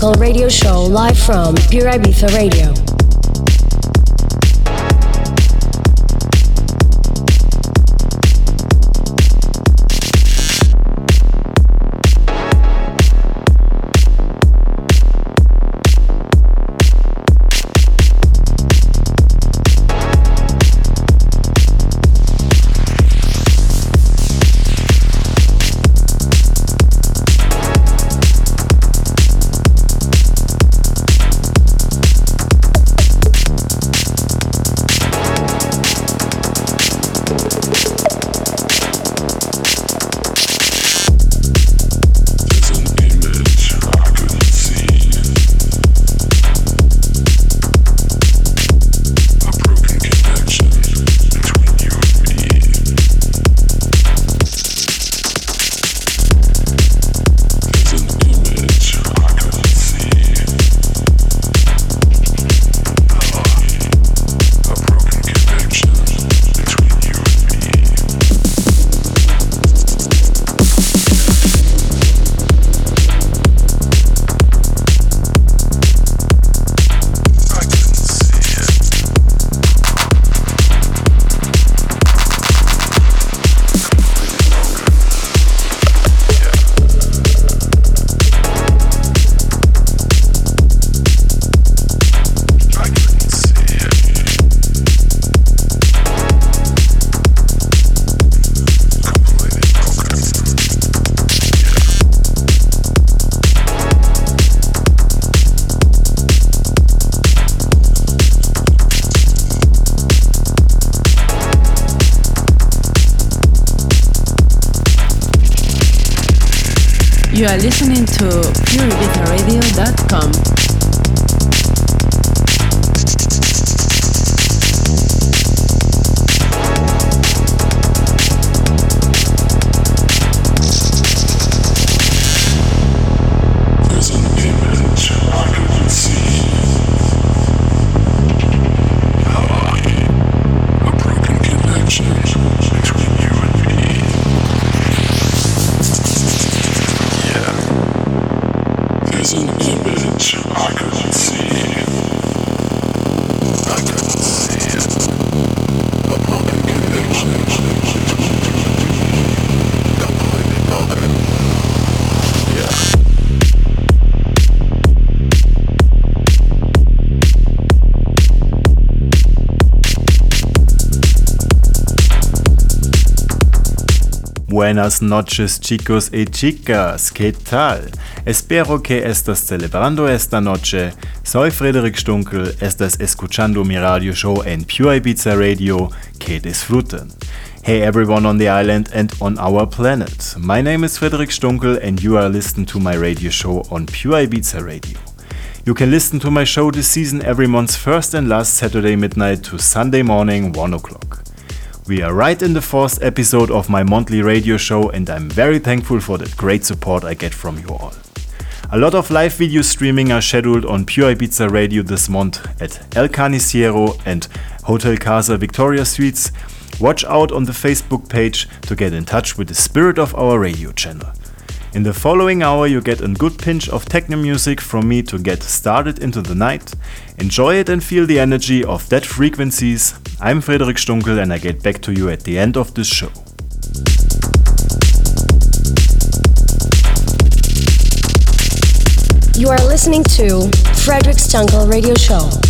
Stunkel Radio Show live from Pure Ibiza Radio. Are listening to pureibizaradio.com. Buenas noches chicos y chicas, ¿qué tal? Espero que estás celebrando esta noche. Soy Frederic Stunkel, estás escuchando mi radio show en Pure Ibiza Radio. Que disfruten. Hey everyone on the island and on our planet. My name is Frederic Stunkel and you are listening to my radio show on Pure Ibiza Radio. You can listen to my show this season every month's first and last Saturday midnight to Sunday morning 1 o'clock. We are right in the fourth episode of my monthly radio show, and I'm very thankful for the great support I get from you all. A lot of live video streaming are scheduled on Pure Ibiza Radio this month at El Caniciero and Hotel Casa Victoria Suites. Watch out on the Facebook page to get in touch with the spirit of our radio channel. In the following hour, you get a good pinch of techno music from me to get started into the night. Enjoy it and feel the energy of that frequencies. I'm Frederic Stunkel and I get back to you at the end of this show. You are listening to Frederic Stunkel Radio Show.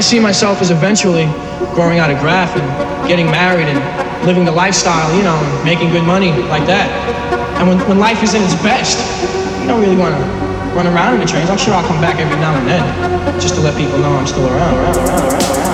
See myself as eventually growing out of graph and getting married and living the lifestyle, you know, and making good money like that. And when, when life is in its best, you don't really want to run around in the trains. I'm sure I'll come back every now and then just to let people know I'm still around. around, around, around.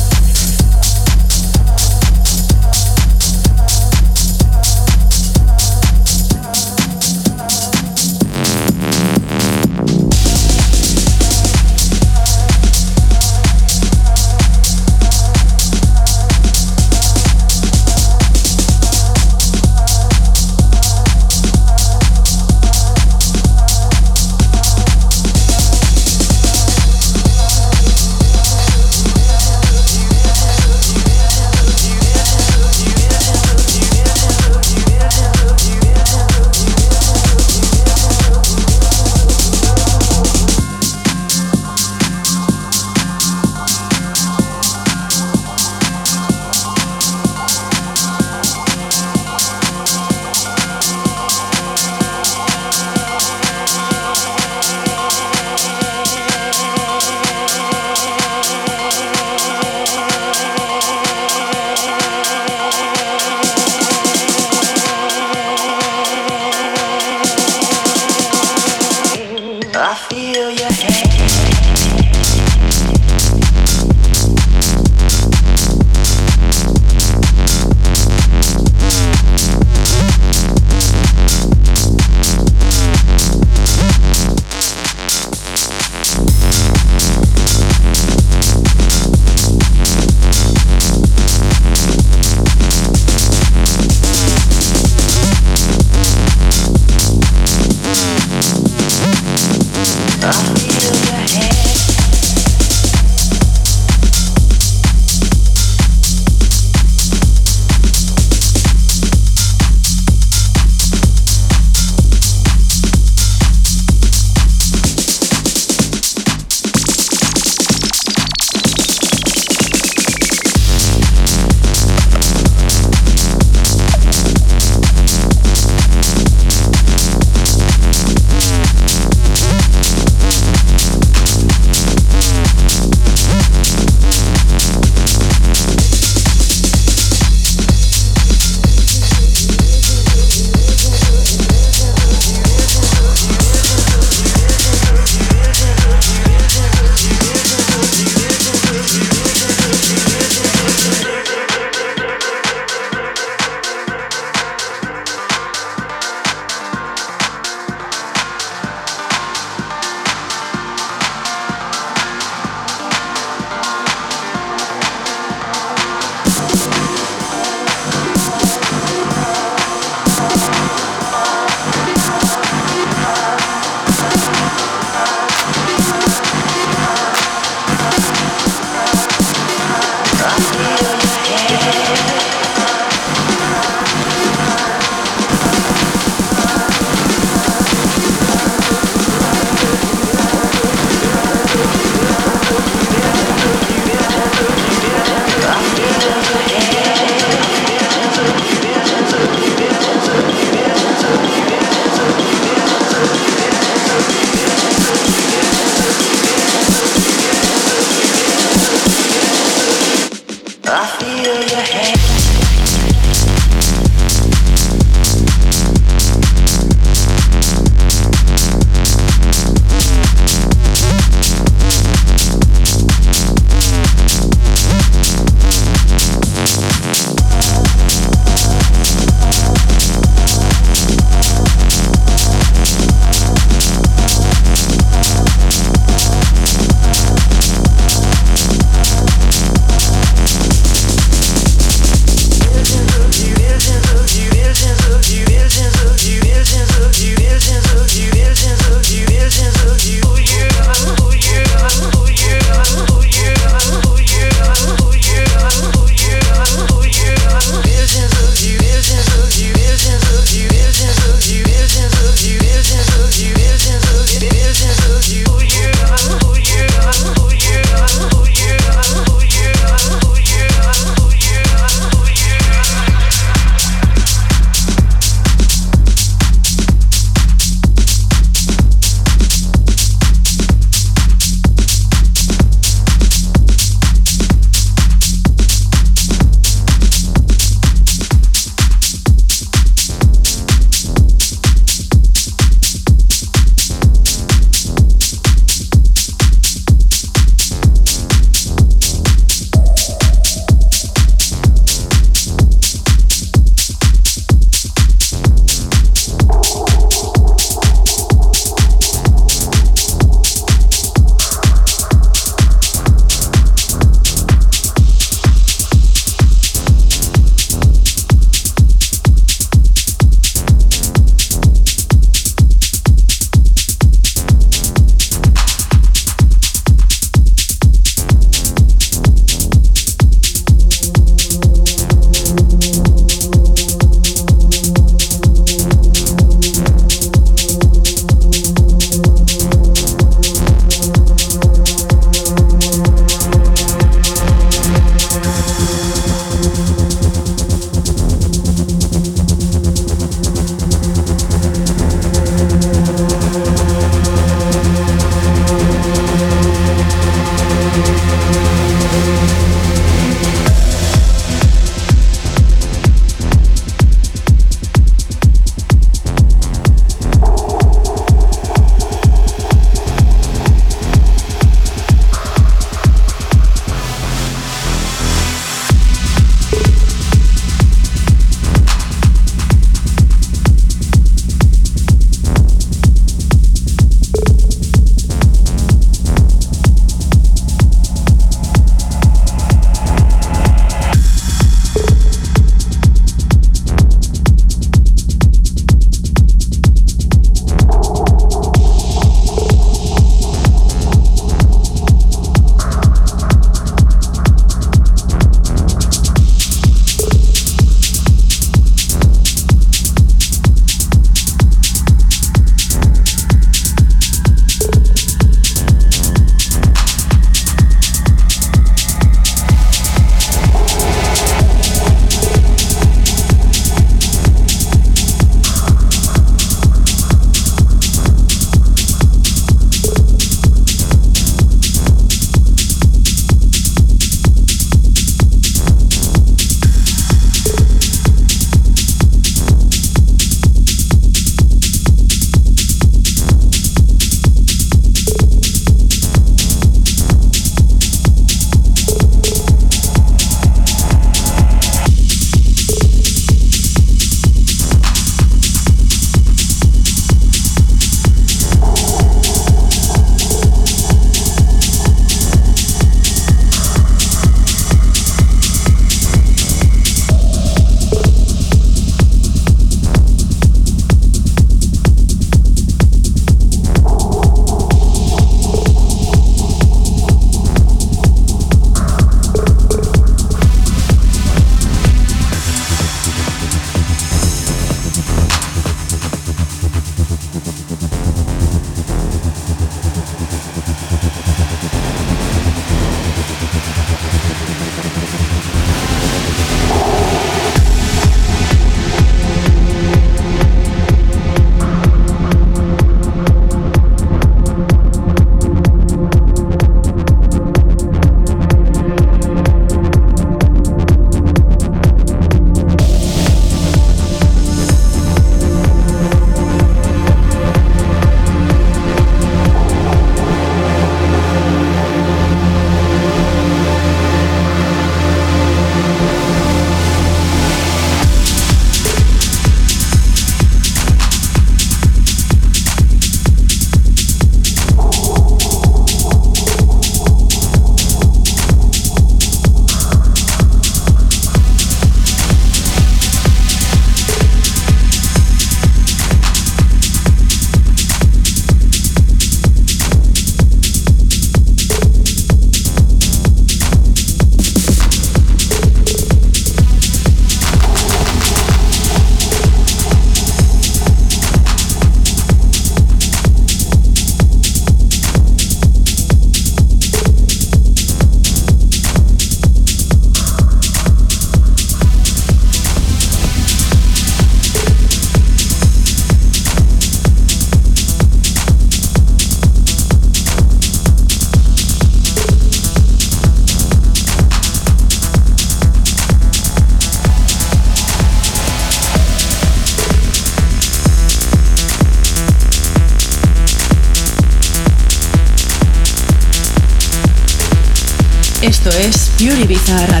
Ibiza.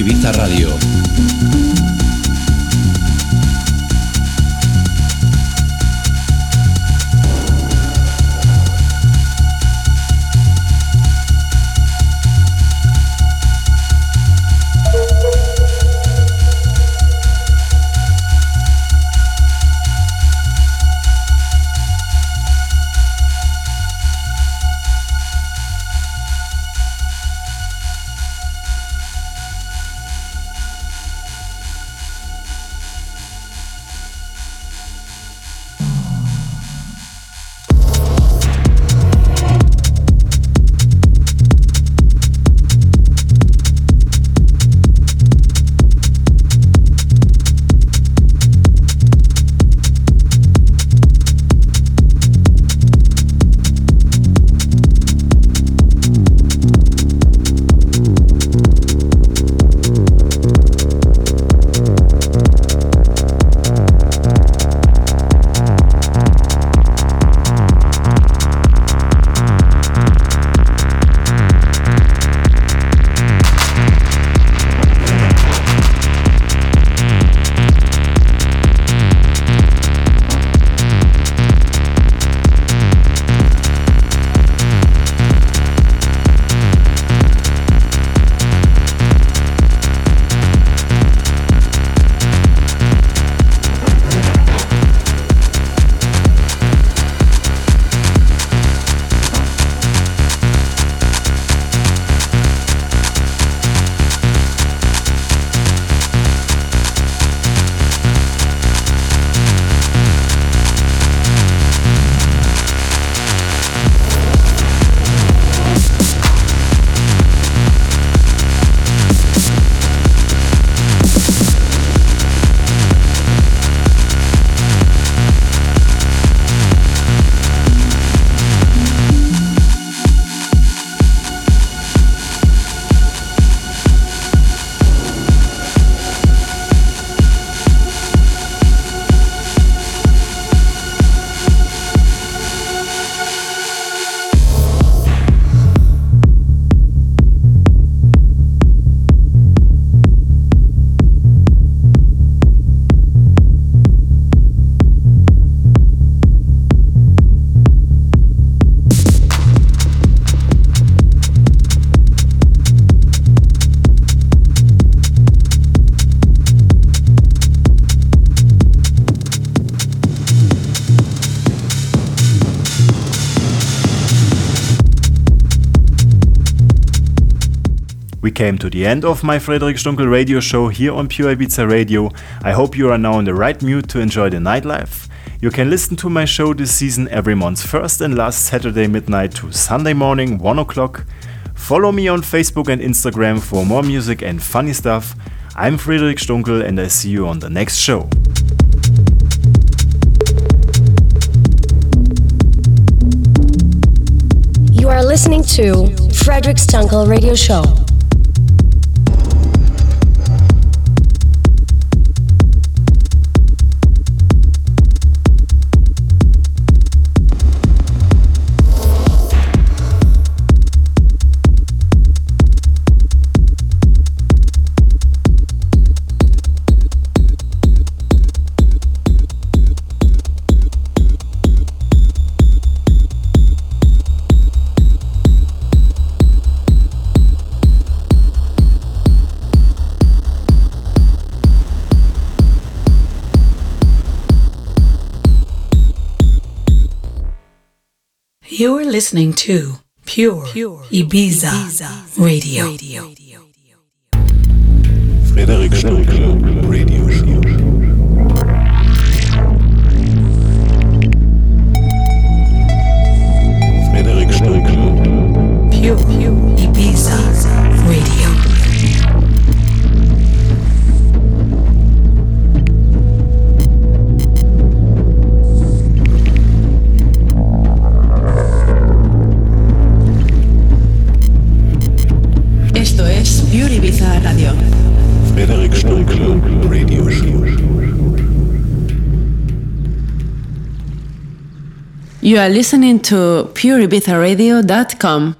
Ibiza Radio. Came to the end of my Frederic Stunkel radio show here on Pure Ibiza Radio. I hope you are now in the right mood to enjoy the nightlife. You can listen to my show this season every month, first and last Saturday midnight to Sunday morning, 1 o'clock. Follow me on Facebook and Instagram for more music and funny stuff. I'm Frederic Stunkel and I see you on the next show. You are listening to Frederic Stunkel Radio Show. You're listening to Pure, Pure Ibiza, Ibiza Radio. Radio. Frederic Stunkel Radio Show. Frederic Stunkel Pure, You are listening to pureibizaradio.com.